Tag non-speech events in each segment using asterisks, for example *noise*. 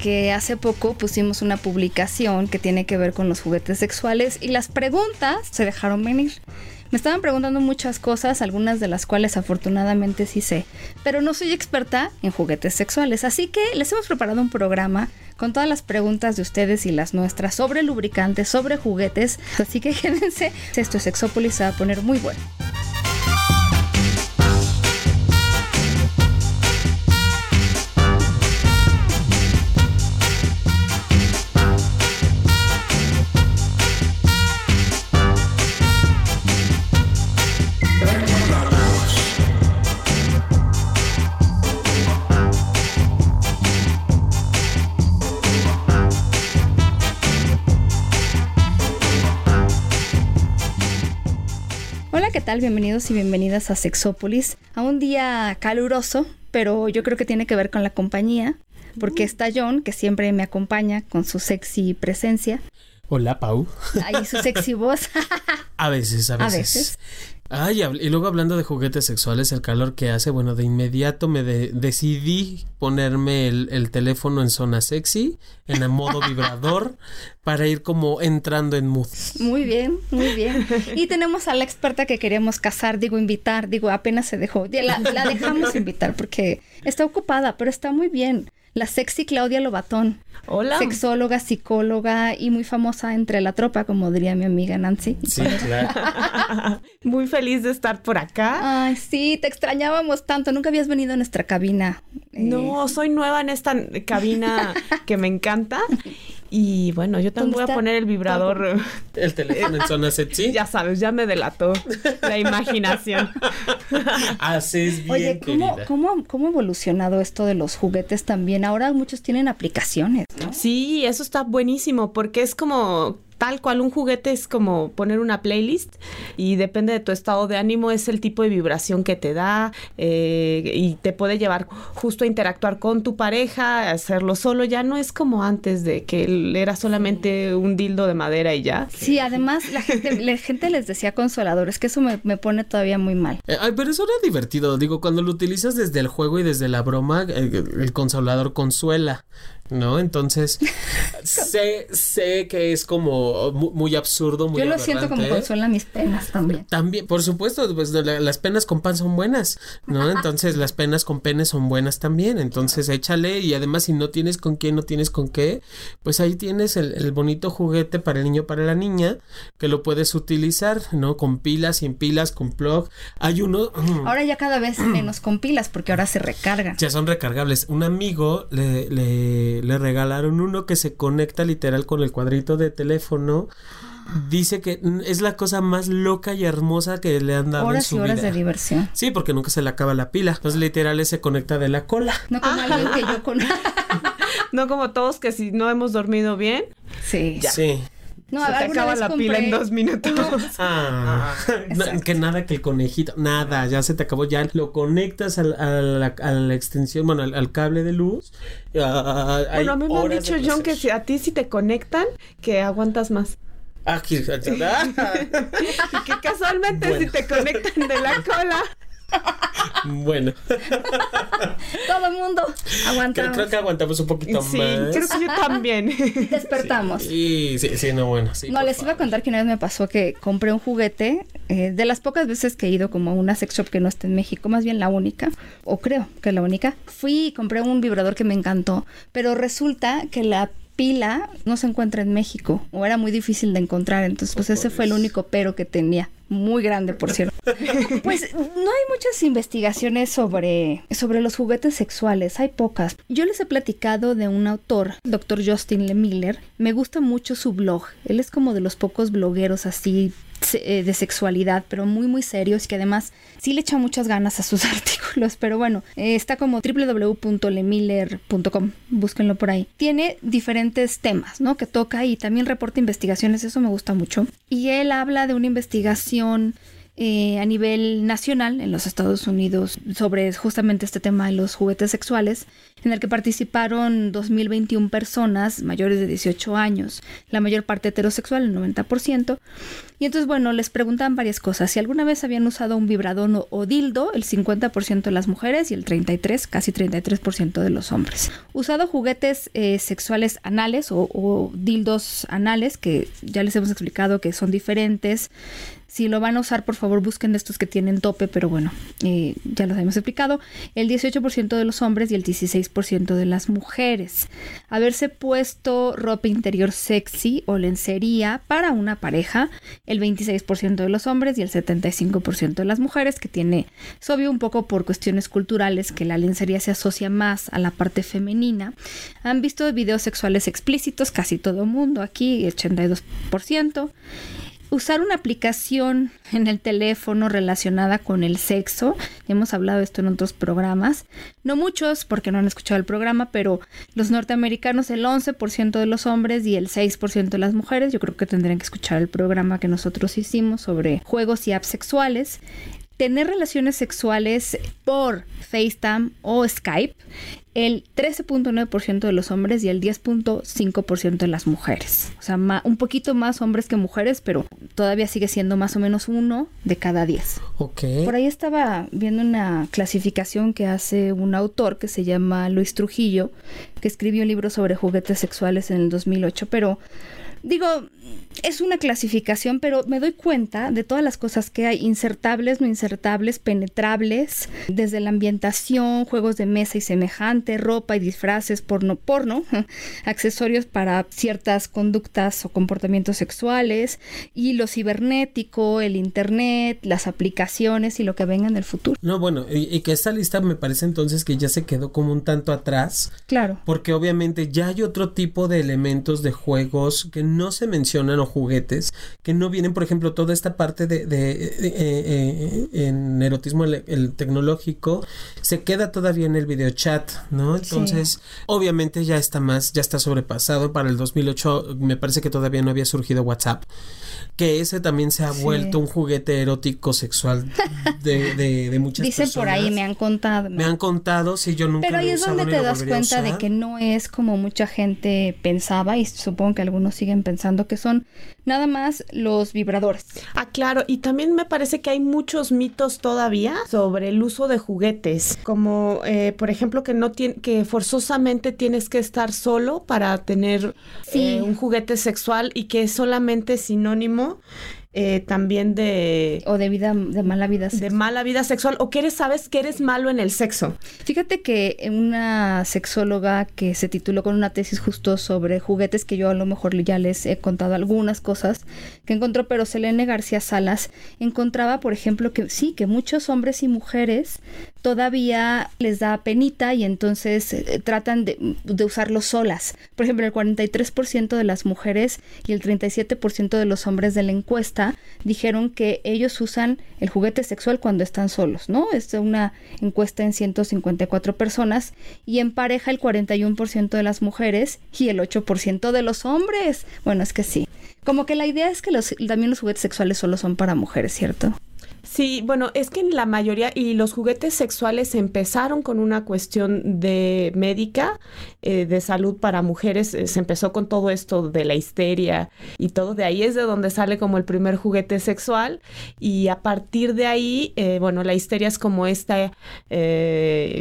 Que hace poco pusimos una publicación que tiene que ver con los juguetes sexuales y las preguntas se dejaron venir. Me estaban preguntando muchas cosas, algunas de las cuales afortunadamente sí sé, pero no soy experta en juguetes sexuales, así que les hemos preparado un programa con todas las preguntas de ustedes y las nuestras sobre lubricantes, sobre juguetes, así que *laughs* quédense, esto es Sexópolis, se va a poner muy bueno. Tal? Bienvenidos y bienvenidas a Sexópolis, a un día caluroso, pero yo creo que tiene que ver con la compañía, porque está John, que siempre me acompaña con su sexy presencia. Hola, Pau. Ahí su sexy voz. *laughs* A veces, a veces. A veces. Ay, y luego hablando de juguetes sexuales, el calor que hace, bueno, de inmediato me de- decidí ponerme el, el teléfono en zona sexy, en el modo *laughs* vibrador, para ir como entrando en mood. Muy bien, muy bien. Y tenemos a la experta que queríamos casar, digo invitar, digo apenas se dejó. La, la dejamos *laughs* invitar porque está ocupada, pero está muy bien. La sexy Claudia Lobatón. Hola. Sexóloga, psicóloga y muy famosa entre la tropa, como diría mi amiga Nancy. Sí, claro. *laughs* Muy feliz de estar por acá. Ay, sí, te extrañábamos tanto. Nunca habías venido a nuestra cabina. Eh, No, soy nueva en esta cabina *laughs* que me encanta. Y bueno, yo también ¿Dónde voy a poner el vibrador. El teléfono en zona sexy. *laughs* Ya sabes, ya me delató la imaginación. *laughs* Haces bien, Oye, ¿cómo, cómo, ¿cómo ha evolucionado esto de los juguetes también? Ahora muchos tienen aplicaciones, ¿no? Sí, eso está buenísimo porque es como tal cual un juguete es como poner una playlist y depende de tu estado de ánimo es el tipo de vibración que te da eh, y te puede llevar justo a interactuar con tu pareja, a hacerlo solo, ya no es como antes de que era solamente un dildo de madera y ya. Sí, además la gente, la gente les decía consoladores, que eso me, me pone todavía muy mal. Eh, ay, pero eso era divertido. Digo, cuando lo utilizas desde el juego y desde la broma, eh, el consolador consuela, ¿no? Entonces, *laughs* sé, sé que es como mu- muy, absurdo, muy Yo lo siento como consuela mis penas también. También, por supuesto, pues la- las penas con pan son buenas, ¿no? *laughs* Entonces las penas con pene son buenas también. Entonces échale y además si no tienes con quién, no tienes con qué, pues ahí tienes el, el bonito juguete para el niño, para la niña, que lo puedes utilizar, ¿no? Con pilas, sin pilas, con plug. Hay uno... Ahora ya cada vez menos con pilas porque ahora se recargan. Ya son recargables. Un amigo le, le, le regalaron uno que se conecta literal con el cuadrito de teléfono. Dice que es la cosa más loca y hermosa que le han dado en Horas su y horas vida. de diversión. Sí, porque nunca se le acaba la pila. Entonces, literal, se conecta de la cola. No como alguien que yo con... *laughs* No como todos que si no hemos dormido bien, Sí. Sí. No, se te acaba la pila en compré dos minutos. *laughs* Ah, no, exacto. que nada que el conejito, nada, ya se te acabó, ya lo conectas al- a, la, a la extensión, bueno, al, al cable de luz. Ah, Bueno, a mí me han dicho, John, que si a ti si te conectan, que aguantas más. Ah, que- *laughs* Y que casualmente Bueno. si te conectan de la cola. Bueno, Todo el mundo aguantamos. creo que aguantamos un poquito Sí, más. creo que yo también. *laughs* Despertamos. Sí, sí, sí, no, bueno, sí. No, les iba a contar que una vez me pasó que compré un juguete, eh, de las pocas veces que he ido como a una sex shop que no está en México, más bien la única, o creo que la única, fui y compré un vibrador que me encantó, pero resulta que la pila no se encuentra en México, o era muy difícil de encontrar, entonces pues ese fue el único pero que tenía, muy grande por cierto. *laughs* Pues no hay muchas investigaciones sobre, sobre los juguetes sexuales, hay pocas. Yo les he platicado de un autor, el doctor Justin Le Miller. Me gusta mucho su blog. Él es como de los pocos blogueros así de sexualidad, pero muy muy serios que además sí le echa muchas ganas a sus *laughs* artículos, pero bueno, eh, está como www.lemiller.com, búsquenlo por ahí. Tiene diferentes temas, ¿no? Que toca y también reporta investigaciones, eso me gusta mucho. Y él habla de una investigación eh, a nivel nacional en los Estados Unidos sobre justamente este tema de los juguetes sexuales, en el que participaron 2.021 personas mayores de 18 años, la mayor parte heterosexual, el 90%. Y entonces, bueno, les preguntan varias cosas. Si alguna vez habían usado un vibrador o, dildo, el 50% de las mujeres y el 33, casi 33% de los hombres. Usado juguetes eh, sexuales anales o, o dildos anales, que ya les hemos explicado que son diferentes si lo van a usar, por favor, busquen estos que tienen tope, pero bueno, eh, ya los hemos explicado. El 18% de los hombres y el 16% de las mujeres. Haberse puesto ropa interior sexy o lencería para una pareja, el 26% de los hombres y el 75% de las mujeres, que tiene, es obvio un poco por cuestiones culturales que la lencería se asocia más a la parte femenina. Han visto videos sexuales explícitos, casi todo mundo aquí, 82% usar una aplicación en el teléfono relacionada con el sexo. hemos hablado de esto en otros programas. No muchos, porque no han escuchado el programa, pero los norteamericanos, el 11% de los hombres y el 6% de las mujeres. Yo creo que tendrían que escuchar el programa que nosotros hicimos sobre juegos y apps sexuales tener relaciones sexuales por FaceTime o Skype el 13.9% de los hombres y el 10.5% de las mujeres. O sea, un poquito más hombres que mujeres, pero todavía sigue siendo más o menos uno de cada 10. Ok. Por ahí estaba viendo una clasificación que hace un autor que se llama Luis Trujillo, que escribió un libro sobre juguetes sexuales en el 2008, pero digo, es una clasificación, pero me doy cuenta de todas las cosas que hay, insertables, no insertables, penetrables, desde la ambientación, juegos de mesa y semejante, ropa y disfraces, porno, porno, *laughs* accesorios para ciertas conductas o comportamientos sexuales, y lo cibernético, el internet, las aplicaciones y lo que venga en el futuro. No, bueno, y, y que esta lista me parece entonces que ya se quedó como un tanto atrás. Claro. Porque obviamente ya hay otro tipo de elementos de juegos que no se mencionan juguetes que no vienen, por ejemplo, toda esta parte de, eh, eh, en erotismo el, tecnológico se queda todavía en el video chat, ¿no? Entonces, obviamente ya está más, ya está sobrepasado. Para el 2008 me parece que todavía no había surgido WhatsApp, que ese también se ha vuelto un juguete erótico sexual de, de, de muchas Dicen por ahí, me han contado. Me han contado, si yo nunca Pero ahí es donde te das cuenta de que no es como mucha gente pensaba y supongo que algunos siguen pensando que son nada más los vibradores. Ah, claro, y también me parece que hay muchos mitos todavía sobre el uso de juguetes, como eh, por ejemplo que no tiene, que forzosamente tienes que estar solo para tener eh, un juguete sexual y que es solamente sinónimo eh, también de... O de vida, de mala vida sexual. De mala vida sexual, o que eres, sabes que eres malo en el sexo. Fíjate que una sexóloga que se tituló con una tesis justo sobre juguetes, que yo a lo mejor ya les he contado algunas cosas que encontró, pero Selene García Salas encontraba, por ejemplo, que sí, que muchos hombres y mujeres todavía les da penita y entonces eh, tratan de, de, usarlo solas. Por ejemplo, el 43% de las mujeres y el 37% de los hombres de la encuesta dijeron que ellos usan el juguete sexual cuando están solos, ¿no? Es una encuesta en 154 personas y en pareja el 41% de las mujeres y el 8% de los hombres. Bueno, es que sí. Como que la idea es que los, también los juguetes sexuales solo son para mujeres, ¿cierto? Sí, bueno, es que en la mayoría, y los juguetes sexuales empezaron con una cuestión de médica, eh, de salud para mujeres, eh, se empezó con todo esto de la histeria y todo, de ahí es de donde sale como el primer juguete sexual, y a partir de ahí, eh, bueno, la histeria es como este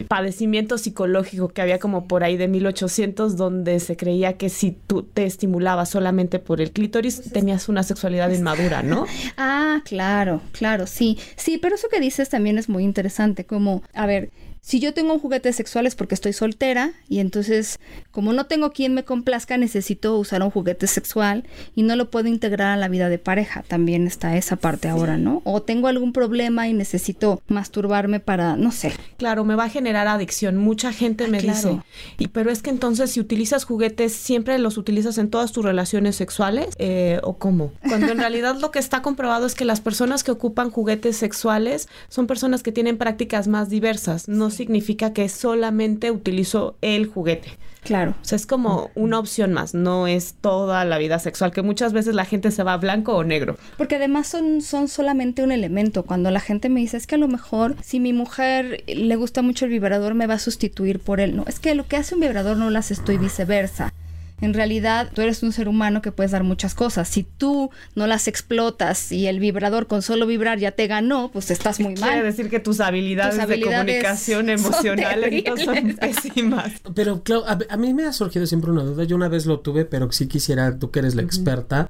padecimiento psicológico que había como por ahí de 1800, donde se creía que si tú te estimulabas solamente por el clítoris, tenías una sexualidad inmadura, ¿no? Ah, claro, claro, sí. Sí, pero eso que dices también es muy interesante, como, a ver, si yo tengo un juguete sexual es porque estoy soltera y entonces como no tengo quien me complazca necesito usar un juguete sexual y no lo puedo integrar a la vida de pareja. También está esa parte ahora, ¿no? O tengo algún problema y necesito masturbarme para, no sé. Claro, me va a generar adicción. Mucha gente me claro. dice, y pero es que entonces si utilizas juguetes siempre los utilizas en todas tus relaciones sexuales eh, o cómo. Cuando en realidad lo que está comprobado es que las personas que ocupan juguetes sexuales son personas que tienen prácticas más diversas. No significa que solamente utilizo el juguete. Claro. O sea, es como una opción más, no es toda la vida sexual, que muchas veces la gente se va blanco o negro. Porque además son, son solamente un elemento. Cuando la gente me dice, es que a lo mejor si mi mujer le gusta mucho el vibrador, me va a sustituir por él. No, es que lo que hace un vibrador no lo hace esto y viceversa. En realidad, tú eres un ser humano que puedes dar muchas cosas. Si tú no las explotas y el vibrador con solo vibrar ya te ganó, pues estás muy mal. Quiere decir que tus habilidades, Tus habilidades de comunicación son emocional son *laughs* pésimas. Pero, Clau, a, a mí me ha surgido siempre una duda. Yo una vez lo tuve, pero sí quisiera, tú que eres la experta.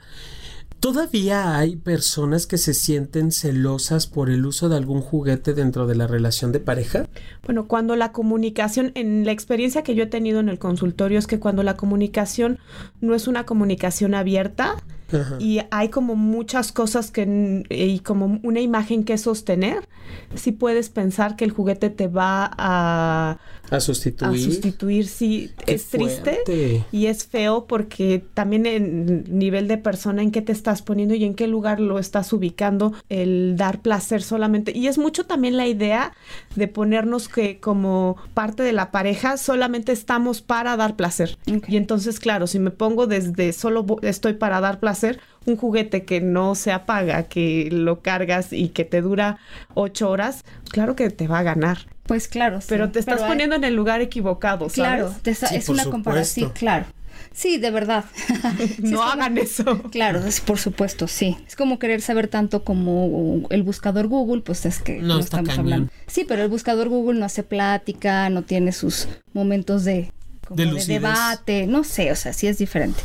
¿Todavía hay personas que se sienten celosas por el uso de algún juguete dentro de la relación de pareja? Bueno, cuando la comunicación, en la experiencia que yo he tenido en el consultorio es que cuando la comunicación no es una comunicación abierta Ajá. y hay como muchas cosas que y como una imagen que sostener, sí puedes pensar que el juguete te va a, A a sustituir. sustituir, sí, Qué es triste. fuerte. Y es feo porque también en nivel de persona en qué te estás poniendo y en qué lugar lo estás ubicando, el dar placer solamente. Y es mucho también la idea de ponernos que como parte de la pareja solamente estamos para dar placer. Ok. Y entonces, claro, si me pongo desde solo estoy para dar placer, un juguete que no se apaga, que lo cargas y que te dura ocho horas, claro que te va a ganar. Pues claro. sí. Pero te estás hay- poniendo en el lugar equivocado, ¿sabes? Claro, te está- Sí, es por una comparación. supuesto. claro. Sí, de verdad. *laughs* Sí, *laughs* es no como- hagan eso. Claro, es, por supuesto, sí. Es como querer saber tanto como el buscador Google, pues es que No, no, está estamos cañón. hablando. Sí, pero el buscador Google no hace plática, no tiene sus momentos de, como De debate, no sé, o sea, sí es diferente.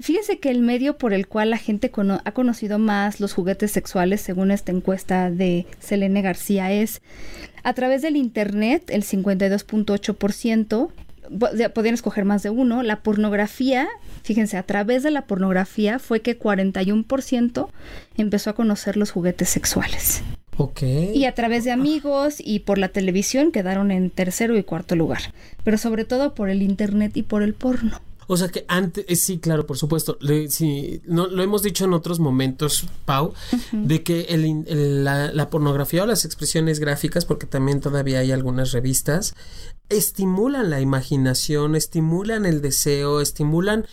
Fíjese que el medio por el cual la gente cono- ha conocido más los juguetes sexuales, según esta encuesta de Selene García, es a través del Internet, el 52.8%. po- ya Podían escoger más de uno. La pornografía, fíjense, a través de la pornografía fue que 41% empezó a conocer los juguetes sexuales. Y a través de amigos y por la televisión quedaron en tercero y cuarto lugar. Pero sobre todo por el internet y por el porno. O sea que antes, eh, sí, claro, por supuesto. Le- sí, no, lo hemos dicho en otros momentos, Pau, de que el in- el- la, la pornografía o las expresiones gráficas, porque también todavía hay algunas revistas, estimulan la imaginación, estimulan el deseo, estimulan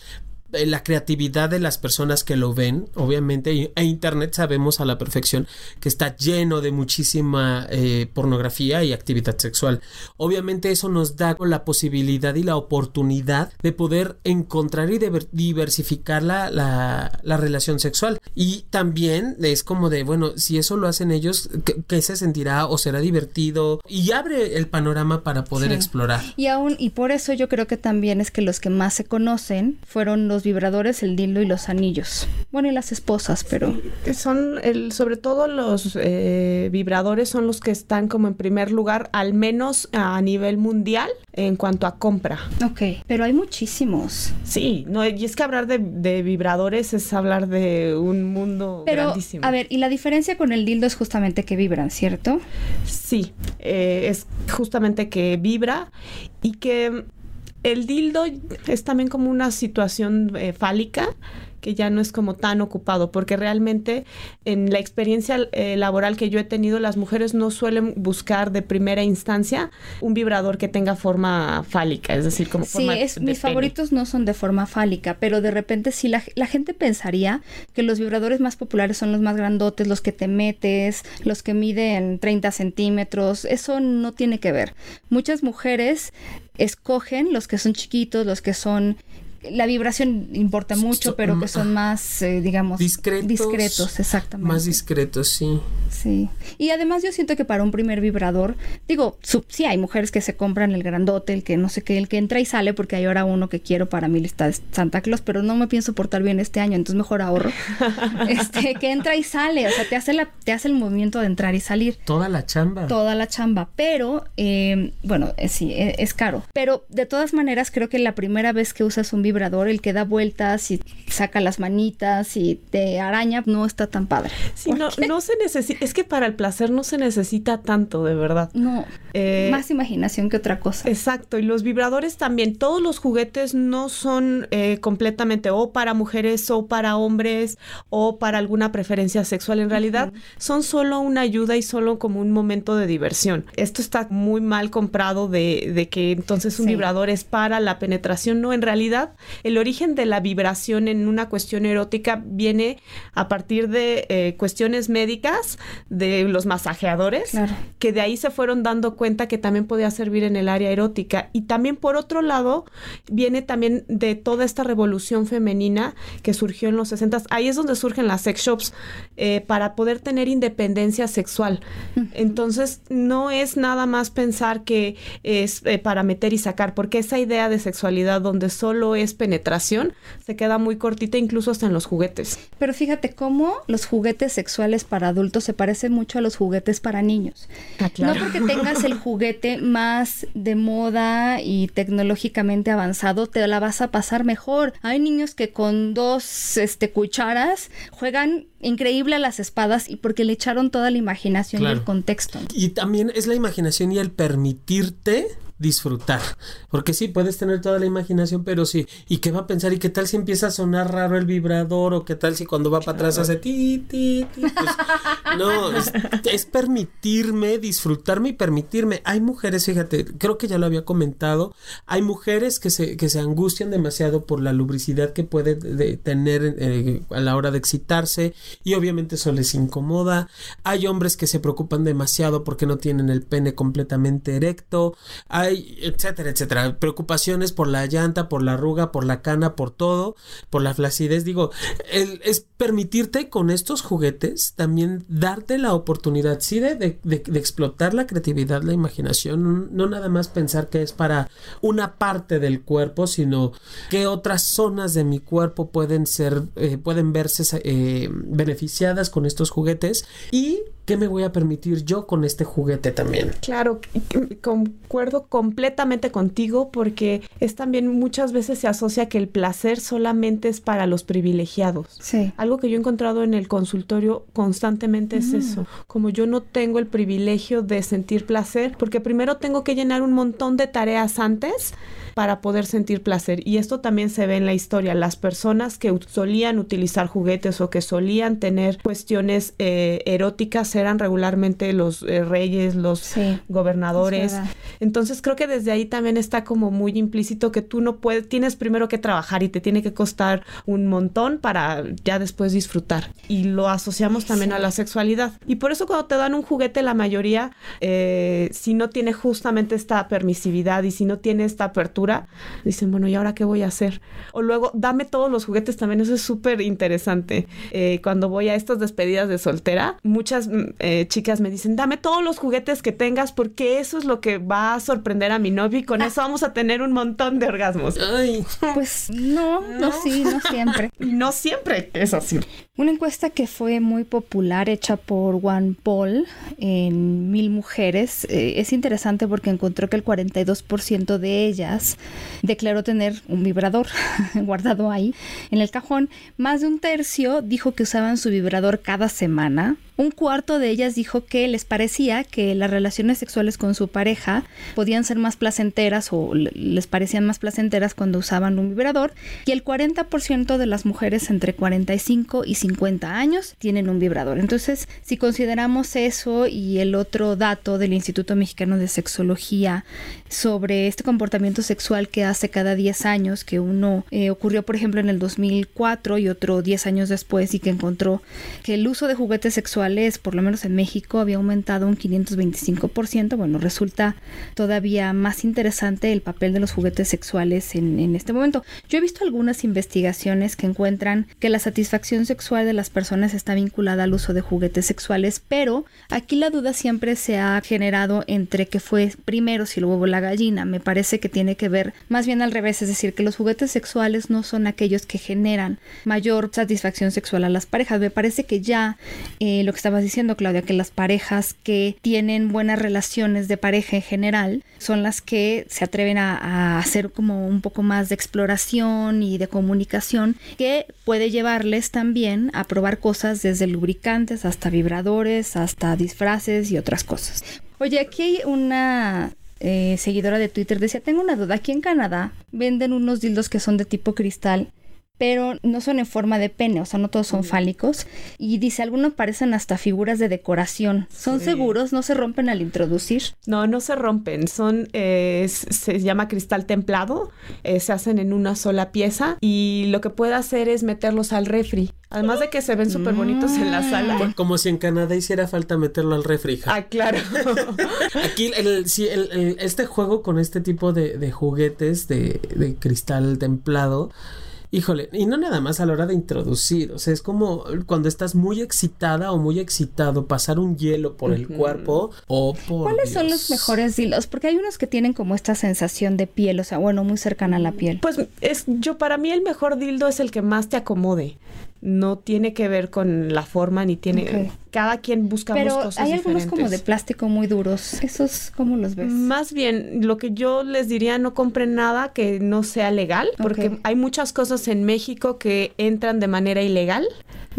la creatividad de las personas que lo ven, obviamente, e Internet sabemos a la perfección que está lleno de muchísima eh, pornografía y actividad sexual. Obviamente eso nos da la posibilidad y la oportunidad de poder encontrar y diver- diversificar la, la, la relación sexual. Y también es como de, bueno, si eso lo hacen ellos, ¿qué, qué se sentirá o será divertido? Y abre el panorama para poder Sí. explorar. Y aún, y por eso yo creo que también es que los que más se conocen fueron los vibradores, el dildo y los anillos. Bueno, y las esposas, pero Son el, sobre todo los eh, vibradores son los que están como en primer lugar, al menos a nivel mundial, en cuanto a compra. ok. Pero hay muchísimos. Sí, no, y es que hablar de, de vibradores es hablar de un mundo Pero, grandísimo. a ver, y la diferencia con el dildo es justamente que vibran, ¿cierto? Sí, eh, es justamente que vibra y que el dildo es también como una situación eh, fálica que ya no es como tan ocupado, porque realmente en la experiencia eh, laboral que yo he tenido, las mujeres no suelen buscar de primera instancia un vibrador que tenga forma fálica, es decir, como Sí, forma es, de mis pene. favoritos no son de forma fálica, pero de repente sí la, la gente pensaría que los vibradores más populares son los más grandotes, los que te metes, los que miden 30 centímetros. Eso no tiene que ver. Muchas mujeres escogen los que son chiquitos, los que son la vibración importa mucho, pero que ah, son más, eh, digamos, Discretos. discretos, exactamente. Más discretos, sí. Sí. Y además yo siento que para un primer vibrador, digo, sí hay mujeres que se compran el grandote, el que no sé qué, el que entra y sale, porque hay ahora uno que quiero para mi lista de Santa Claus, pero no me pienso portar bien este año, entonces mejor ahorro. *laughs* este, que entra y sale, o sea, te hace, la, te hace el movimiento de entrar y salir Toda la chamba. toda la chamba, pero eh, bueno, eh, sí, eh, es caro. Pero de todas maneras, creo que la primera vez que usas un vibrador, el que da vueltas y saca las manitas y te araña, no está tan padre. Sí, no, no se necesita, es que para el placer no se necesita tanto, de verdad. No, Eh, más imaginación que otra cosa. Exacto, y los vibradores también, todos los juguetes no son eh, completamente o para mujeres o para hombres o para alguna preferencia sexual, en realidad son solo una ayuda y solo como un momento de diversión. Esto está muy mal comprado de, de que entonces un Sí. vibrador es para la penetración, no, en realidad el origen de la vibración en una cuestión erótica viene a partir de eh, cuestiones médicas, de los masajeadores, Claro. que de ahí se fueron dando cuenta que también podía servir en el área erótica. Y también por otro lado, viene también de toda esta revolución femenina que surgió en los 60. Ahí es donde surgen las sex shops, eh, para poder tener independencia sexual. Entonces, no es nada más pensar que es eh, para meter y sacar, porque esa idea de sexualidad donde solo es penetración se queda muy cortita incluso hasta en los juguetes. Pero fíjate cómo los juguetes sexuales para adultos se parecen mucho a los juguetes para niños. Ah, No porque tengas el juguete más de moda y tecnológicamente avanzado, te la vas a pasar mejor. Hay niños que con dos este, cucharas juegan increíble a las espadas y porque le echaron toda la imaginación y el contexto. Y también es la imaginación y el permitirte disfrutar. Porque sí, puedes tener toda la imaginación, pero sí. ¿Y qué va a pensar? ¿Y qué tal si empieza a sonar raro el vibrador? ¿O qué tal si cuando va para atrás hace ti, ti, ti? Pues, no, es, es permitirme, disfrutarme y permitirme. Hay mujeres, fíjate, creo que ya lo había comentado, hay mujeres que se, que se angustian demasiado por la lubricidad que puede de- tener eh, a la hora de excitarse y obviamente eso les incomoda. Hay hombres que se preocupan demasiado porque no tienen el pene completamente erecto. Hay, etcétera, etcétera. Preocupaciones por la llanta, por la arruga, por la cana, por todo, por la flacidez. Digo, el- es permitirte con estos juguetes también darte la oportunidad, sí, de, de- explotar la creatividad, la imaginación. No nada más pensar que es para una parte del cuerpo, sino qué otras zonas de mi cuerpo pueden ser, eh, pueden verse eh, beneficiadas con estos juguetes y qué me voy a permitir yo con este juguete también. Claro, concuerdo completamente contigo porque es también muchas veces se asocia que el placer solamente es para los privilegiados. Sí. Algo que yo he encontrado en el consultorio constantemente es eso. Como yo no tengo el privilegio de sentir placer, porque primero tengo que llenar un montón de tareas antes para poder sentir placer. Y esto también se ve en la historia. Las personas que solían utilizar juguetes o que solían tener cuestiones eh, eróticas eran regularmente los eh, reyes, los Sí, gobernadores. Entonces creo que desde ahí también está como muy implícito que tú no puedes, tienes primero que trabajar y te tiene que costar un montón para ya después disfrutar. Y lo asociamos también a la sexualidad. Y por eso cuando te dan un juguete, la mayoría, eh, si no tiene justamente esta permisividad y si no tiene esta apertura, dicen, bueno, ¿y ahora qué voy a hacer? O luego, dame todos los juguetes también, eso es súper interesante. Eh, cuando voy a estas despedidas de soltera, muchas eh, chicas me dicen, dame todos los juguetes que tengas porque eso es lo que va a sorprender a mi novio y con eso vamos a tener un montón de orgasmos. Ay, Pues no, no, sí, no siempre. *laughs* Y no siempre es así. Una encuesta que fue muy popular hecha por Juan Paul en mil mujeres eh, es interesante porque encontró que el 42% de ellas declaró tener un vibrador *laughs* guardado ahí en el cajón. Más de un tercio dijo que usaban su vibrador cada semana. Un cuarto de ellas dijo que les parecía que las relaciones sexuales con su pareja podían ser más placenteras o le- les parecían más placenteras cuando usaban un vibrador. Y el 40% de las mujeres entre 45 y 50 años tienen un vibrador. Entonces, si consideramos eso y el otro dato del Instituto Mexicano de Sexología sobre este comportamiento sexual que hace cada 10 años, que uno eh, ocurrió, por ejemplo, en el 2004 y otro 10 años después y que encontró que el uso de juguetes sexuales por lo menos en México, había aumentado un 525%. Bueno, resulta todavía más interesante el papel de los juguetes sexuales en, este momento. Yo he visto algunas investigaciones que encuentran que la satisfacción sexual de las personas está vinculada al uso de juguetes sexuales, pero aquí la duda siempre se ha generado entre que fue primero si el huevo la gallina. Me parece que tiene que ver más bien al revés, es decir, que los juguetes sexuales no son aquellos que generan mayor satisfacción sexual a las parejas. Me parece que ya eh, lo que estabas diciendo, Claudia, que las parejas que tienen buenas relaciones de pareja en general son las que se atreven a, hacer como un poco más de exploración y de comunicación que puede llevarles también a probar cosas desde lubricantes hasta vibradores, hasta disfraces y otras cosas. Oye, aquí hay una eh, seguidora de Twitter decía, tengo una duda, aquí en Canadá venden unos dildos que son de tipo cristal pero no son en forma de pene, o sea, no todos son fálicos. Y dice, algunos parecen hasta figuras de decoración. ¿Son Sí. seguros? ¿No se rompen al introducir? No, no se rompen. Son, eh, se llama cristal templado. eh, se hacen en una sola pieza y lo que puede hacer es meterlos al refri. Además de que se ven súper bonitos en la sala. Fue Como si en Canadá hiciera falta meterlo al refri. hija. Ah, claro. *laughs* Aquí el, sí, el- el- este juego con este tipo de, de juguetes de, de cristal templado, híjole, y no nada más a la hora de introducir, o sea, es como cuando estás muy excitada o muy excitado, pasar un hielo por el cuerpo o por... ¿Cuáles son los mejores dildos? Porque hay unos que tienen como esta sensación de piel, o sea, bueno, muy cercana a la piel. Pues es yo para mí el mejor dildo es el que más te acomode. No tiene que ver con la forma ni tiene cada quien buscamos Pero cosas hay algunos como de plástico muy duros. ¿Esos cómo los ves? Más bien, lo que yo les diría, no compren nada que no sea legal, porque hay muchas cosas en México que entran de manera ilegal.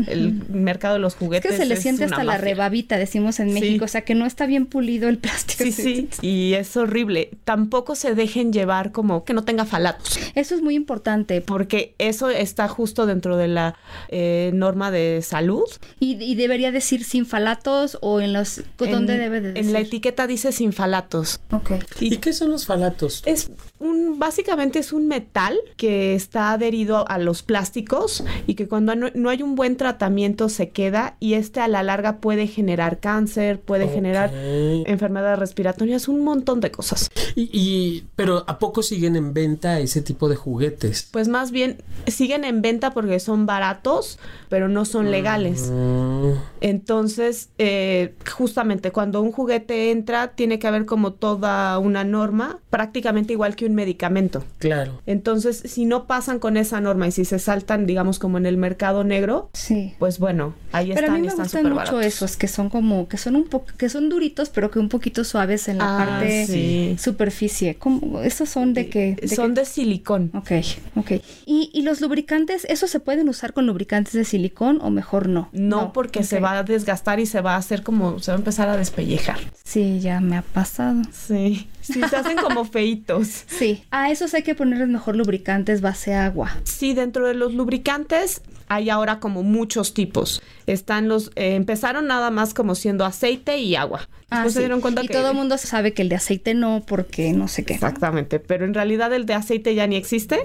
El mercado de los Es juguetes. que se le es siente hasta la rebabita, decimos en Sí. México, o sea, que no está bien pulido el plástico. Sí, sí, y es horrible. Tampoco se dejen llevar como que no tenga falatos, Eso es muy importante. porque eso está justo dentro de la eh, norma de salud. Y, y debería decir sin falatos o en los... ¿Dónde En- debe de decir? En la etiqueta dice sin falatos. Ok. ¿Y qué son los falatos? Es un, básicamente es un metal que está adherido a los plásticos y que cuando no, no hay un buen tratamiento se queda y este a la larga puede generar cáncer, puede generar enfermedades respiratorias, un montón de cosas. Y, y- pero ¿a poco siguen en venta ese tipo de juguetes? Pues más bien siguen en venta porque son baratos, pero no son legales. Mm, Entonces, eh, justamente cuando un juguete entra, tiene que haber como toda una norma, prácticamente igual que un medicamento. claro. Entonces, si no pasan con esa norma y si se saltan, digamos, como en el mercado negro, Sí. pues bueno, ahí Pero están a mí me están gustan mucho baratos. esos que son como que son un poco que son duritos pero que un poquito suaves en la Ah, parte sí. superficie. ¿Cómo? Esos son de que de Son qué? de silicón. Ok, ok. ¿Y, y los lubricantes, esos se pueden usar con lubricantes de silicón o mejor no? No, porque se va a desgastar y se va a hacer como, se va a empezar a despellejar. Sí, ya me ha pasado. Sí, sí, se hacen como feitos. Sí, a esos hay que ponerles mejor lubricantes base agua. Sí, dentro de los lubricantes hay ahora como muchos tipos. Están los, eh, empezaron nada más como siendo aceite y agua. Ah, se dieron cuenta y que... todo el mundo sabe que el de aceite no, porque no sé qué. Exactamente, pero en realidad el de aceite ya ni existe.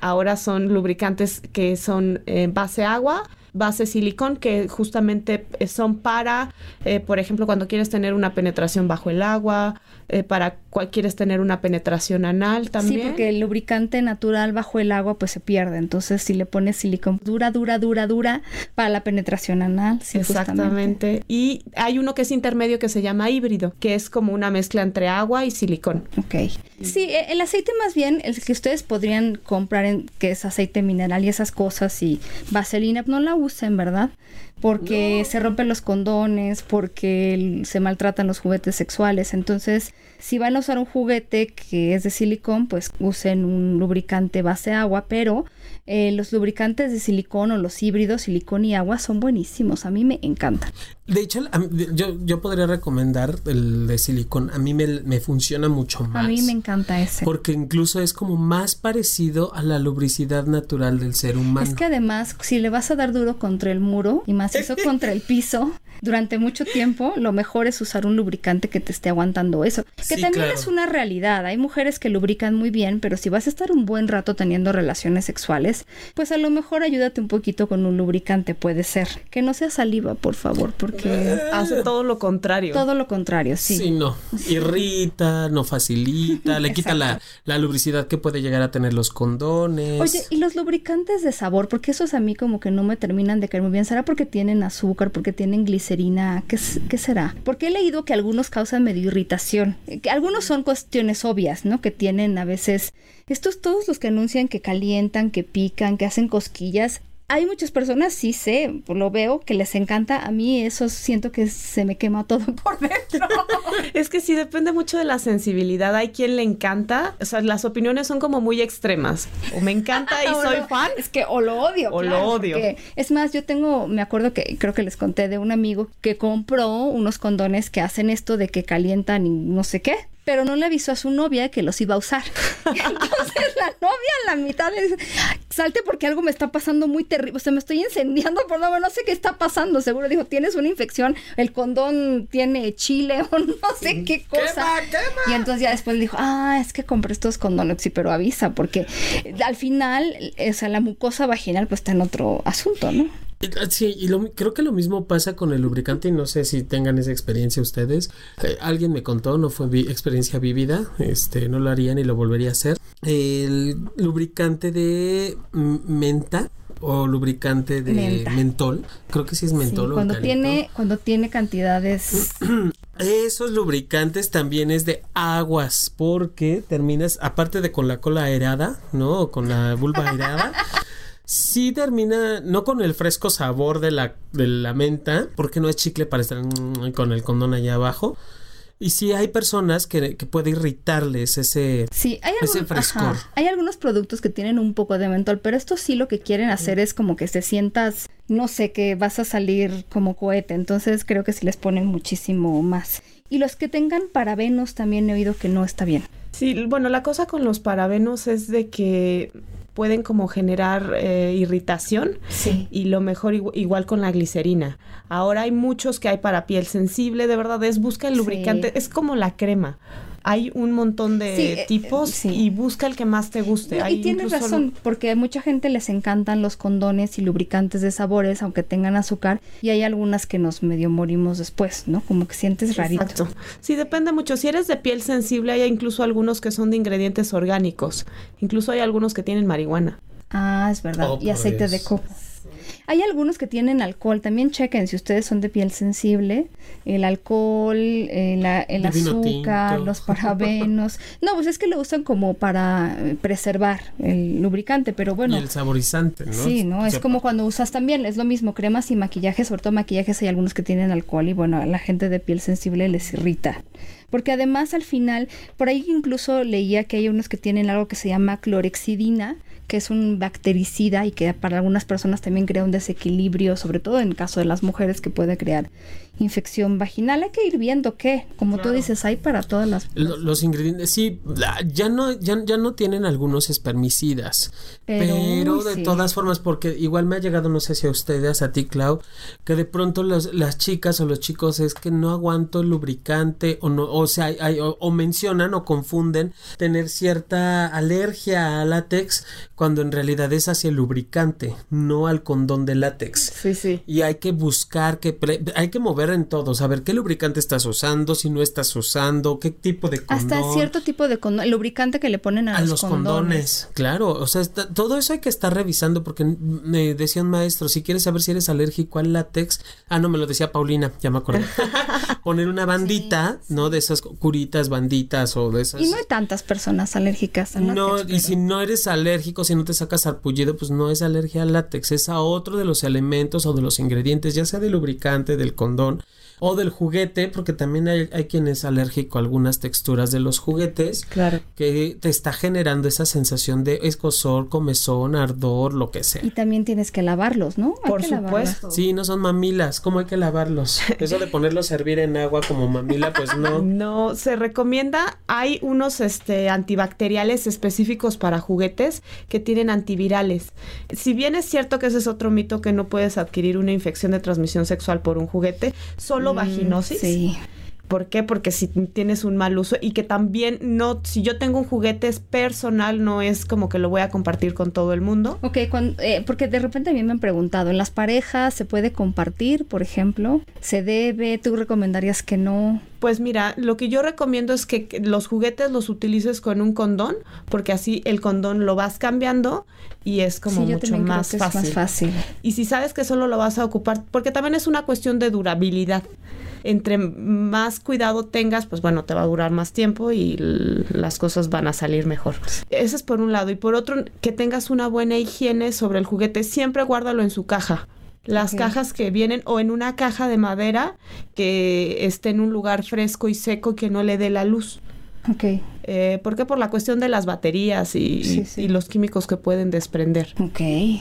Ahora son lubricantes que son eh, base agua, base silicón, que justamente eh, son para, eh, por ejemplo, cuando quieres tener una penetración bajo el agua, eh, para cual quieres tener una penetración anal también. Sí, porque el lubricante natural bajo el agua pues se pierde. Entonces, si le pones silicón dura, dura, dura, dura para la penetración anal. Sí, justamente. Exactamente. Y hay uno que es intermedio que se llama híbrido, que es como una mezcla entre agua y silicón. Ok. Sí, e- el aceite más bien, el que ustedes podrían comprar, en, que es aceite mineral y esas cosas, y vaselina, no la usen, ¿verdad? Porque se rompen los condones, porque se maltratan los juguetes sexuales. Entonces, si van a usar un juguete que es de silicón, pues usen un lubricante base agua, pero eh, los lubricantes de silicón o los híbridos, silicón y agua, son buenísimos. A mí me encantan. De hecho, yo, yo podría recomendar el de silicón. A mí me, me funciona mucho más. A mí me encanta ese. Porque incluso es como más parecido a la lubricidad natural del ser humano. Es que además, si le vas a dar duro contra el muro y macizo *laughs* contra el piso, durante mucho tiempo lo mejor es usar un lubricante que te esté aguantando eso. Que Sí, también claro. es una realidad. Hay mujeres que lubrican muy bien, pero si vas a estar un buen rato teniendo relaciones sexuales, pues a lo mejor ayúdate un poquito con un lubricante, puede ser. Que no sea saliva, por favor, porque Hace todo lo contrario. todo lo contrario, sí. Sí, no. Irrita, no facilita, le quita la, la lubricidad que puede llegar a tener los condones. Oye, y los lubricantes de sabor, porque esos a mí como que no me terminan de caer muy bien. ¿Será porque tienen azúcar, porque tienen glicerina? ¿Qué, s- qué será? Porque he leído que algunos causan medio irritación. Que algunos son cuestiones obvias, ¿no? Que tienen a veces... Estos todos los que anuncian que calientan, que pican, que hacen cosquillas. Hay muchas personas, sí sé, lo veo, que les encanta. A mí eso siento que se me quema todo *laughs* por dentro. *laughs* Es que sí, depende mucho de la sensibilidad. Hay quien le encanta. O sea, las opiniones son como muy extremas. O me encanta *laughs* y soy lo- fan. Es que o lo odio. O lo odio. es más, yo tengo, me acuerdo que creo que les conté de un amigo que compró unos condones que hacen esto de que calientan y no sé qué. Pero no le avisó a su novia que los iba a usar. *laughs* Entonces la novia a la mitad le dice, salte porque algo me está pasando muy terrible. O sea, me estoy incendiando por no, no sé qué está pasando. Seguro dijo, tienes una infección, el condón tiene chile o no sé qué cosa. Y entonces ya después dijo, ah, es que compré estos condones, sí, pero avisa, porque al final, o sea, la mucosa vaginal pues está en otro asunto, ¿no? Ah, Sí, y lo- creo que lo mismo pasa con el lubricante y no sé si tengan esa experiencia ustedes. Eh, alguien me contó, no fue vi- experiencia vívida, este, no lo haría ni lo volvería a hacer. El lubricante de menta o lubricante de Menta. mentol, creo que sí es mentol Sí, cuando tiene, cuando tiene cantidades *clears throat* Esos lubricantes también es de aguas, porque terminas, aparte de con la cola aerada, ¿no? O con la vulva aerada, *laughs* sí termina, no con el fresco sabor de la, de la menta, porque no es chicle para estar con el condón allá abajo. Y sí hay personas que, que puede irritarles ese... Sí, hay, Ese frescor. ajá, hay algunos productos que tienen un poco de mentol, pero estos sí lo que quieren hacer es como que se sientas, no sé, que vas a salir como cohete, entonces creo que sí les ponen muchísimo más. Y los que tengan parabenos también he oído que no está bien. Sí, bueno, la cosa con los parabenos es de que pueden como generar eh, irritación Sí. y lo mejor igu- igual con la glicerina. Ahora hay muchos que hay para piel sensible, de verdad es busca el Sí. lubricante, es como la crema. Hay un montón de Sí, eh, tipos eh, sí. y busca el que más te guste. No, Hay y tienes razón, porque a mucha gente les encantan los condones y lubricantes de sabores, aunque tengan azúcar, y hay algunas que nos medio morimos después, ¿no? Como que sientes rarito. Exacto. Sí, depende mucho. Si eres de piel sensible, hay incluso algunos que son de ingredientes orgánicos. Incluso hay algunos que tienen marihuana. Ah, es verdad. Oh, y aceite de coco. Hay algunos que tienen alcohol. También chequen si ustedes son de piel sensible. El alcohol, eh, el azúcar, tinto. los parabenos. *laughs* No, pues es que lo usan como para eh, preservar el lubricante, pero bueno. y el saborizante, ¿no? Sí, ¿no? O Es sea, como cuando usas también, es lo mismo, cremas y maquillajes, sobre todo maquillajes hay algunos que tienen alcohol y bueno, a la gente de piel sensible les irrita. Porque además al final, por ahí incluso leía que hay unos que tienen algo que se llama clorexidina, que es un bactericida y que para algunas personas también crea un desequilibrio, sobre todo en el caso de las mujeres que puede crear infección vaginal. Hay que ir viendo qué, como tú dices, hay para todas las... Lo- Los ingredientes, sí, ya no, ya, ya no tienen algunos espermicidas, Pero, pero, uy, de sí. todas formas, porque igual me ha llegado, no sé si a ustedes, a ti, Clau, que de pronto los- las chicas o los chicos es que no aguanto el lubricante o no, o sea, hay- hay- o, o mencionan o confunden tener cierta alergia a látex cuando en realidad es hacia el lubricante, no al condón de látex. Sí, sí. Y hay que buscar, que pre- hay que mover en todo, saber qué lubricante estás usando, si no estás usando, qué tipo de condón. Hasta cierto tipo de condón, lubricante que le ponen a, a los condones. Claro, o sea, está- todo eso hay que estar revisando porque me decía un maestro, si quieres saber si eres alérgico al látex, ah, no, me lo decía Paulina, ya me acordé. *laughs* Poner una bandita, ¿no? De esas curitas, banditas o de esas. Y no hay tantas personas alérgicas al No, látex, y si no eres alérgico, si no te sacas sarpullido, pues no es alergia al látex, es a otro de los elementos o de los ingredientes, ya sea del lubricante, del condón o del juguete, porque también hay, hay quien es alérgico a algunas texturas de los juguetes Claro. que te está generando esa sensación de escozor, comezón, ardor, lo que sea. Y también tienes que lavarlos, ¿no? Hay Por que lavarlos. supuesto. Sí, no son mamilas, ¿cómo hay que lavarlos? *laughs* Eso de ponerlos a hervir en agua como mamila, pues no. *laughs* No, se recomienda, hay unos este, antibacteriales específicos para juguetes que tienen antivirales. Si bien es cierto que ese es otro mito que no puedes adquirir una infección de transmisión sexual por un juguete, solo vaginosis. Sí. ¿Por qué? Porque si tienes un mal uso y que también no, si yo tengo un juguete es personal, no es como que lo voy a compartir con todo el mundo. Ok, eh, porque de repente a mí me han preguntado, ¿en las parejas se puede compartir, por ejemplo? ¿Se debe? ¿Tú recomendarías que no? Pues mira, lo que yo recomiendo es que los juguetes los utilices con un condón, porque así el condón lo vas cambiando y es como sí, mucho también creo más que fácil. es más fácil. Y si sabes que solo lo vas a ocupar, porque también es una cuestión de durabilidad. Entre más cuidado tengas, pues bueno, te va a durar más tiempo y las cosas van a salir mejor. Ese es por un lado. Y por otro, que tengas una buena higiene sobre el juguete. Siempre guárdalo en su caja. Las cajas que vienen o en una caja de madera que esté en un lugar fresco y seco que no le dé la luz. Ok, Eh, ¿Por qué? Por la cuestión de las baterías y, Sí, sí. y los químicos que pueden desprender ok.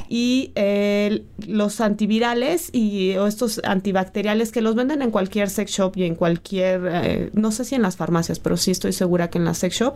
y eh, los antivirales y o estos antibacteriales que los venden en cualquier sex shop y en cualquier, eh, no sé si en las farmacias, pero sí estoy segura que en la sex shop.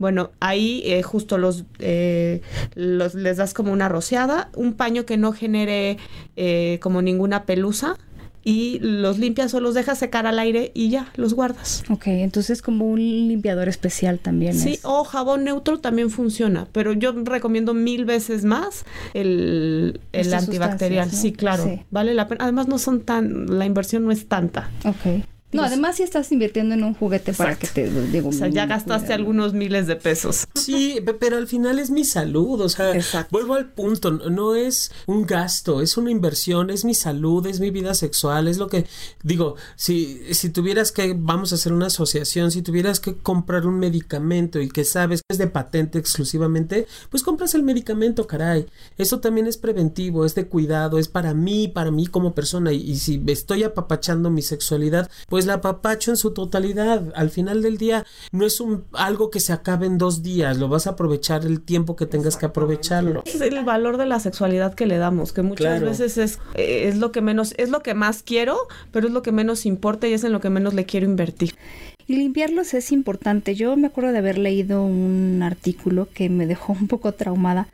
Bueno, ahí eh, justo los, eh, los les das como una rociada, un paño que no genere eh, como ninguna pelusa y los limpias o los dejas secar al aire y ya, los guardas. Ok, entonces como un limpiador especial también. Sí, es. o jabón neutro también funciona, pero yo recomiendo mil veces más el, el antibacterial. Sí, claro, Sí. vale la pena. Además no son tan, la inversión no es tanta. Ok. No, además si estás invirtiendo en un juguete para que te digo. O sea, ya mm, gastaste ¿no? algunos miles de pesos. Sí, pe- pero al final es mi salud, o sea, Exacto. vuelvo al punto, no- no es un gasto, es una inversión, es mi salud, es mi vida sexual, es lo que digo, si, si tuvieras que, vamos a hacer una asociación, si tuvieras que comprar un medicamento y que sabes que es de patente exclusivamente, pues compras el medicamento, caray. Eso también es preventivo, es de cuidado, es para mí, para mí como persona, y, y si estoy apapachando mi sexualidad, pues la apapacho en su totalidad. Al final del día, no es un algo que se acabe en dos días, lo vas a aprovechar el tiempo que tengas que aprovecharlo. Es el valor de la sexualidad que le damos, que muchas Claro. veces es, es lo que menos, es lo que más quiero, pero es lo que menos importa y es en lo que menos le quiero invertir. Y limpiarlos es importante. Yo me acuerdo de haber leído un artículo que me dejó un poco traumada,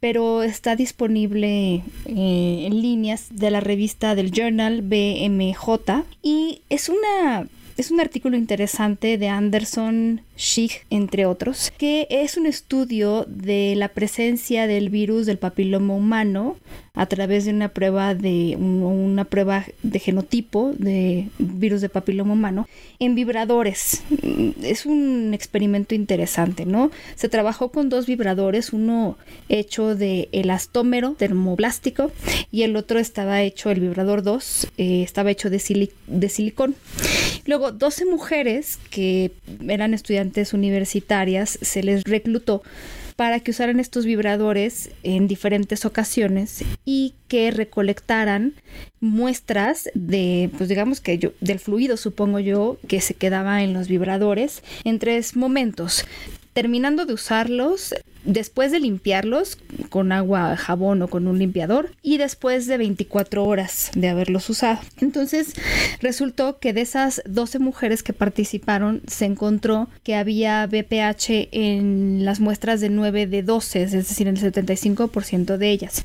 pero está disponible eh, en líneas de la revista del Journal BMJ y es una es un artículo interesante de Anderson Schick, entre otros, que es un estudio de la presencia del virus del papiloma humano a través de una prueba de un- una prueba de genotipo de virus de papiloma humano en vibradores. Mm, Es un experimento interesante, ¿no? Se trabajó con dos vibradores, uno hecho de elastómero termoplástico y el otro estaba hecho, el vibrador 2, eh, estaba hecho de, sili- de silicón. Luego, 12 mujeres que eran estudiantes universitarias se les reclutó para que usaran estos vibradores en diferentes ocasiones y que recolectaran muestras de, pues digamos que yo, del fluido, supongo yo, que se quedaba en los vibradores en tres momentos. Terminando de usarlos, después de limpiarlos con agua, jabón o con un limpiador y después de 24 horas de haberlos usado. Entonces resultó que de esas 12 mujeres que participaron se encontró que había BPH en las muestras de 9 de 12, es decir, en el 75% de ellas.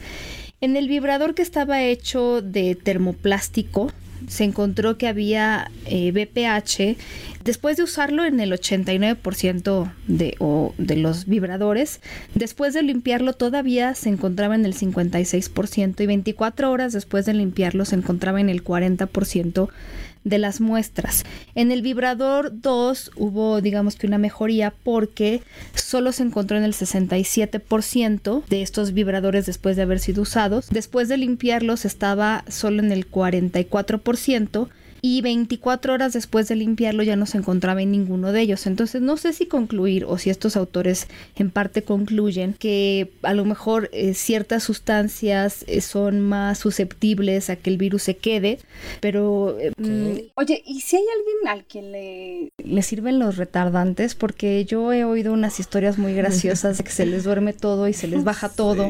En el vibrador que estaba hecho de termoplástico, se encontró que había eh, BPH después de usarlo en el 89% de, o de los vibradores. Después de limpiarlo todavía se encontraba en el 56% y 24 horas después de limpiarlo se encontraba en el 40% de las muestras. En el vibrador 2 hubo, digamos que una mejoría porque solo se encontró en el 67% de estos vibradores después de haber sido usados. Después de limpiarlos estaba solo en el 44% y 24 horas después de limpiarlo ya no se encontraba en ninguno de ellos. Entonces no sé si concluir o si estos autores en parte concluyen que a lo mejor eh, ciertas sustancias eh, son más susceptibles a que el virus se quede, pero... eh, mm, oye, ¿y si hay alguien al que le, le sirven los retardantes? Porque yo he oído unas historias muy graciosas de que se les duerme todo y se les baja *laughs* todo.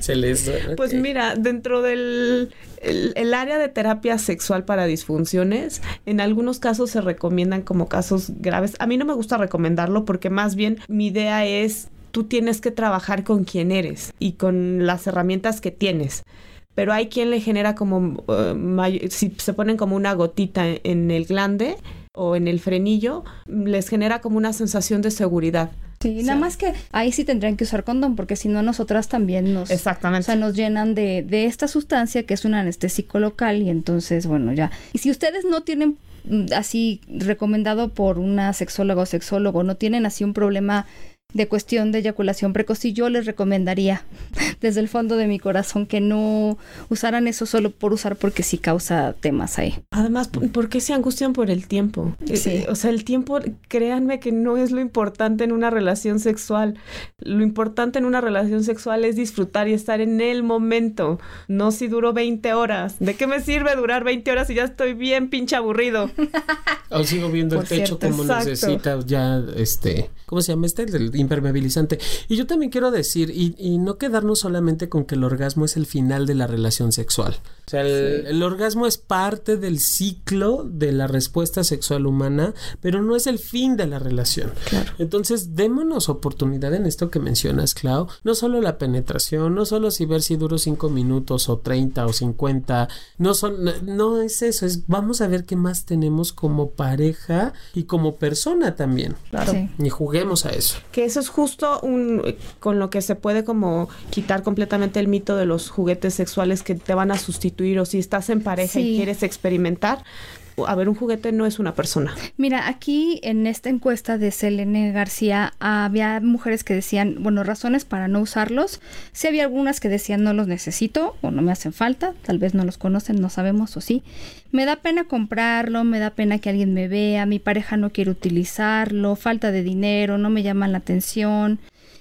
Se les Pues ok. mira, dentro del el, área de terapia sexual para disfunciones, en algunos casos se recomiendan como casos graves. A mí no me gusta recomendarlo porque más bien mi idea es tú tienes que trabajar con quien eres y con las herramientas que tienes. pero hay quien le genera como, uh, si se ponen como una gotita en el glande o en el frenillo, les genera como una sensación de seguridad. Sí, nada más que ahí sí tendrían que usar condón, porque si no nosotras también nos, Exactamente. O sea, nos llenan de, de esta sustancia que es un anestésico local y entonces, bueno, ya. Y si ustedes no tienen mm, así recomendado por una sexóloga o sexólogo, no tienen así un problema de cuestión de eyaculación precoz y yo les recomendaría *laughs* desde el fondo de mi corazón que no usaran eso solo por usar porque sí causa temas ahí. Además, ¿por qué se angustian por el tiempo? Eh, sí. o sea, el tiempo, créanme que no es lo importante en una relación sexual. Lo importante en una relación sexual es disfrutar y estar en el momento, no si duró 20 horas. ¿De qué me sirve durar 20 horas si ya estoy bien pinche aburrido? *laughs* o sigo viendo el techo como necesita ya, este, ¿cómo se llama este? El impermeabilizante. Y yo también quiero decir, y, y, no quedarnos solamente con que el orgasmo es el final de la relación sexual. O sea, el, sí. el, orgasmo es parte del ciclo de la respuesta sexual humana, pero no es el fin de la relación. Claro. Entonces, démonos oportunidad en esto que mencionas, Clau. No solo la penetración, no solo si ver si duro 5 minutos o 30 o 50, no, son, no, no es eso, es vamos a ver qué más tenemos como pareja y como persona también. Claro. Sí. Y juguemos a eso. Que eso es justo un, con lo que se puede como quitar completamente el mito de los juguetes sexuales que te van a sustituir o si estás en pareja sí. y quieres experimentar. A ver, un juguete no es una persona. Mira, aquí en esta encuesta de Selene García había mujeres que decían, bueno, razones para no usarlos. Sí había algunas que decían no los necesito o no me hacen falta, tal vez no los conocen, no sabemos o sí. Me da pena comprarlo, me da pena que alguien me vea, mi pareja no quiere utilizarlo, falta de dinero, no me llaman la atención.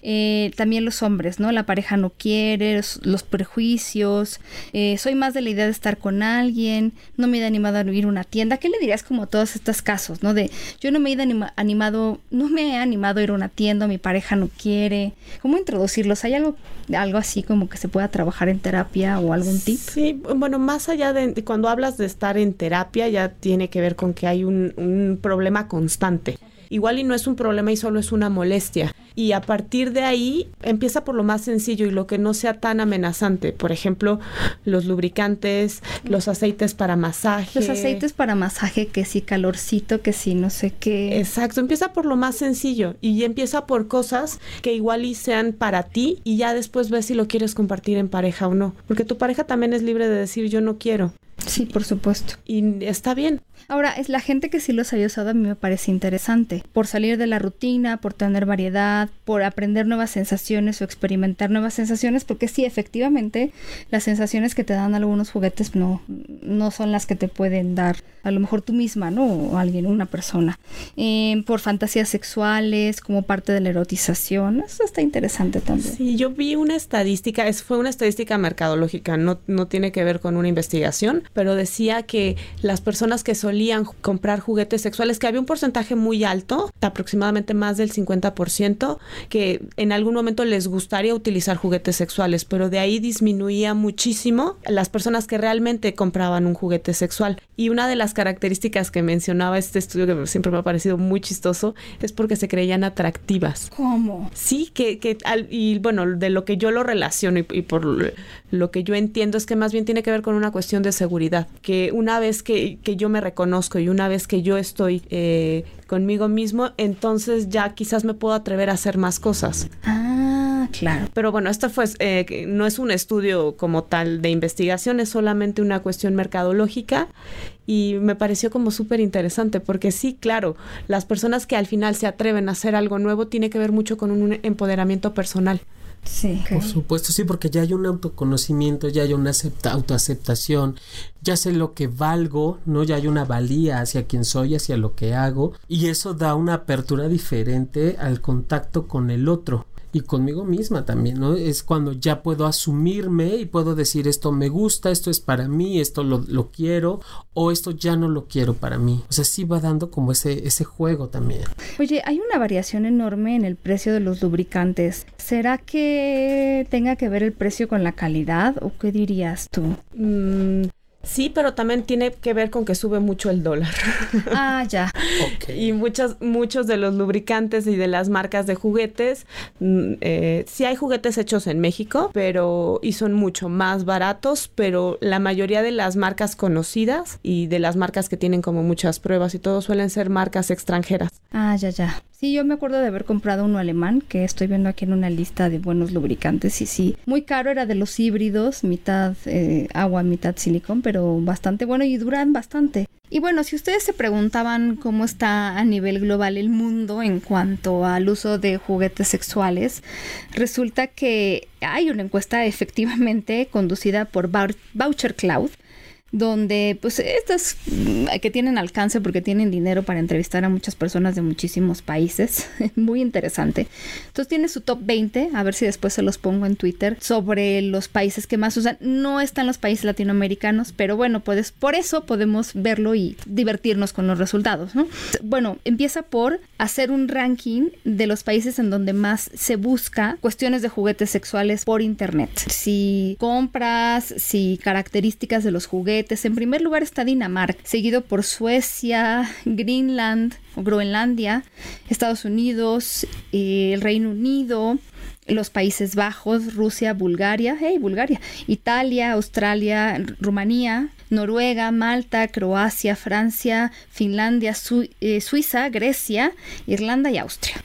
Eh, también los hombres, ¿no? La pareja no quiere, los, prejuicios, eh, soy más de la idea de estar con alguien, no me he animado a ir a una tienda. ¿Qué le dirías como todos estos casos, ¿no? De yo no me he anima animado, no me he animado a ir a una tienda, mi pareja no quiere. ¿Cómo introducirlos? ¿Hay algo, algo así como que se pueda trabajar en terapia o algún tip? Sí, bueno, más allá de, de cuando hablas de estar en terapia, ya tiene que ver con que hay un, un problema constante. Igual y no es un problema y solo es una molestia. Y a partir de ahí empieza por lo más sencillo y lo que no sea tan amenazante. Por ejemplo, los lubricantes, los aceites para masaje. Los aceites para masaje, que sí calorcito, que sí no sé qué. Exacto, empieza por lo más sencillo y empieza por cosas que igual y sean para ti y ya después ves si lo quieres compartir en pareja o no. Porque tu pareja también es libre de decir yo no quiero. Sí, por supuesto. Y está bien. Ahora, es la gente que sí los había usado a mí me parece interesante. Por salir de la rutina, por tener variedad, por aprender nuevas sensaciones o experimentar nuevas sensaciones, porque sí, efectivamente, las sensaciones que te dan algunos juguetes no, no son las que te pueden dar a lo mejor tú misma, ¿no? O alguien, una persona. Eh, por fantasías sexuales, como parte de la erotización. Eso está interesante también. Sí, yo vi una estadística, es, fue una estadística mercadológica, no, no tiene que ver con una investigación, pero decía que las personas que solían comprar juguetes sexuales, que había un porcentaje muy alto, aproximadamente más del 50%, que en algún momento les gustaría utilizar juguetes sexuales, pero de ahí disminuía muchísimo las personas que realmente compraban un juguete sexual. Y una de las características que mencionaba este estudio, que siempre me ha parecido muy chistoso, es porque se creían atractivas. ¿Cómo? Sí, que, que al, y bueno, de lo que yo lo relaciono y, y por lo que yo entiendo es que más bien tiene que ver con una cuestión de seguridad, que una vez que, que yo me reconozco y una vez que yo estoy eh, conmigo mismo, entonces ya quizás me puedo atrever a hacer más cosas. Ah, claro. Pero bueno, esto fue, eh, no es un estudio como tal de investigación, es solamente una cuestión mercadológica y me pareció como súper interesante porque sí, claro, las personas que al final se atreven a hacer algo nuevo tiene que ver mucho con un empoderamiento personal. Sí. Por supuesto, sí, porque ya hay un autoconocimiento, ya hay una acepta, autoaceptación, ya sé lo que valgo, ¿no? Ya hay una valía hacia quien soy, hacia lo que hago, y eso da una apertura diferente al contacto con el otro y conmigo misma también, ¿no? Es cuando ya puedo asumirme y puedo decir esto me gusta, esto es para mí, esto lo, lo, quiero o esto ya no lo quiero para mí. O sea, sí va dando como ese, ese juego también. Oye, hay una variación enorme en el precio de los lubricantes. ¿Será que tenga que ver el precio con la calidad o qué dirías tú? Mm, Sí, pero también tiene que ver con que sube mucho el dólar. *laughs* Ah, ya. *laughs* Y muchos, muchos de los lubricantes y de las marcas de juguetes, mm, eh, sí hay juguetes hechos en México, pero y son mucho más baratos, pero la mayoría de las marcas conocidas y de las marcas que tienen como muchas pruebas y todo suelen ser marcas extranjeras. Ah, ya, ya. Sí, yo me acuerdo de haber comprado uno alemán que estoy viendo aquí en una lista de buenos lubricantes y sí, muy caro era de los híbridos, mitad eh, agua, mitad silicón, pero bastante bueno y duran bastante. Y bueno, si ustedes se preguntaban cómo está a nivel global el mundo en cuanto al uso de juguetes sexuales, resulta que hay una encuesta efectivamente conducida por Voucher Cloud donde pues estas mm, que tienen alcance porque tienen dinero para entrevistar a muchas personas de muchísimos países, *laughs* muy interesante. Entonces tiene su top 20, a ver si después se los pongo en Twitter, sobre los países que más usan. No están los países latinoamericanos, pero bueno, pues por eso podemos verlo y divertirnos con los resultados, ¿no? Bueno, empieza por hacer un ranking de los países en donde más se busca cuestiones de juguetes sexuales por internet. Si compras, si características de los juguetes, en primer lugar está Dinamarca, seguido por Suecia, Greenland Groenlandia, Estados Unidos, eh, el Reino Unido, los Países Bajos, Rusia, Bulgaria, hey, Bulgaria, Italia, Australia, Rumanía, Noruega, Malta, Croacia, Francia, Finlandia, eh, Suiza, Grecia, Irlanda y Austria.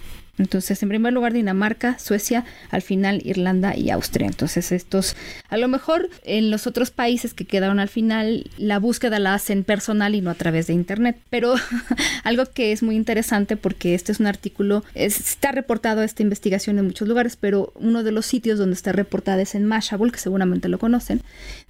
Entonces, en primer lugar Dinamarca, Suecia, al final Irlanda y Austria. Entonces, estos, a lo mejor en los otros países que quedaron al final, la búsqueda la hacen personal y no a través de Internet. Pero *laughs* algo que es muy interesante porque este es un artículo, está reportado esta investigación en muchos lugares, pero uno de los sitios donde está reportada es en Mashable, que seguramente lo conocen,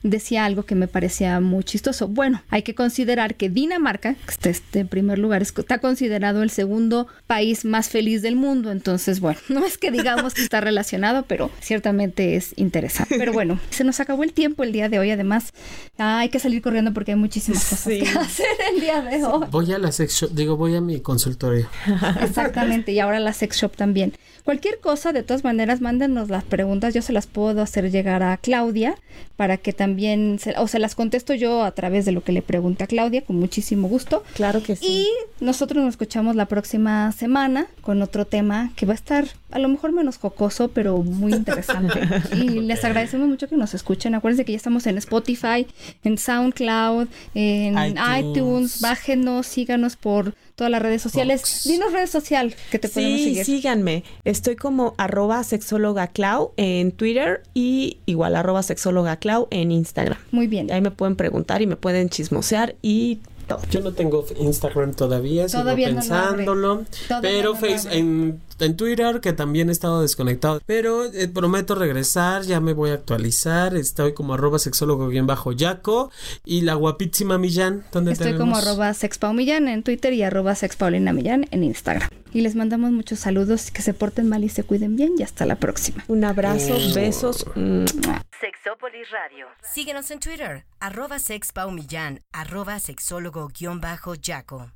decía algo que me parecía muy chistoso. Bueno, hay que considerar que Dinamarca, que está este en primer lugar, está considerado el segundo país más feliz del mundo entonces, bueno, *laughs* no es que digamos que está relacionado, pero ciertamente es interesante. Pero bueno, *laughs* se nos acabó el tiempo el día de hoy. Además, hay que salir corriendo porque hay muchísimas cosas que *laughs* hacer el día de hoy. Voy a la sex shop, digo, voy a mi consultorio. Exactamente, y ahora la sex shop también. Cualquier cosa, de todas maneras, mándenos las preguntas. Yo se las puedo hacer llegar a Claudia para que también, o se las contesto yo a través de lo que le pregunta Claudia, con muchísimo gusto. Claro que sí. Y nosotros nos escuchamos la próxima semana con otro tema que va a estar a lo mejor menos jocoso, pero muy interesante. *laughs* y les agradecemos mucho que nos escuchen. Acuérdense que ya estamos en Spotify, en SoundCloud, en iTunes. iTunes. Bájenos, síganos por todas las redes sociales. Dinos redes social que te podemos seguir. Sí, síganme. Estoy como arroba sexóloga Clau en Twitter y igual arroba sexóloga Clau en Instagram. Muy bien. Ahí me pueden preguntar y me pueden chismosear y yo no tengo Instagram todavía, todavía sigo pensándolo. pero face, en, en, Twitter, que también he estado desconectado. Pero eh, prometo regresar, ya me voy a actualizar. Estoy como arroba sexólogo bien bajo Yaco. Y la guapísima Millán, ¿dónde Estoy como arroba sexpaumillán en Twitter y arroba sexpaulina Millán en Instagram. Y les mandamos muchos saludos, que se porten mal y se cuiden bien y hasta la próxima. Un abrazo, besos. Sexópolis Radio. Síguenos en Twitter, arroba sexpaumillán, arroba sexólogo-yaco.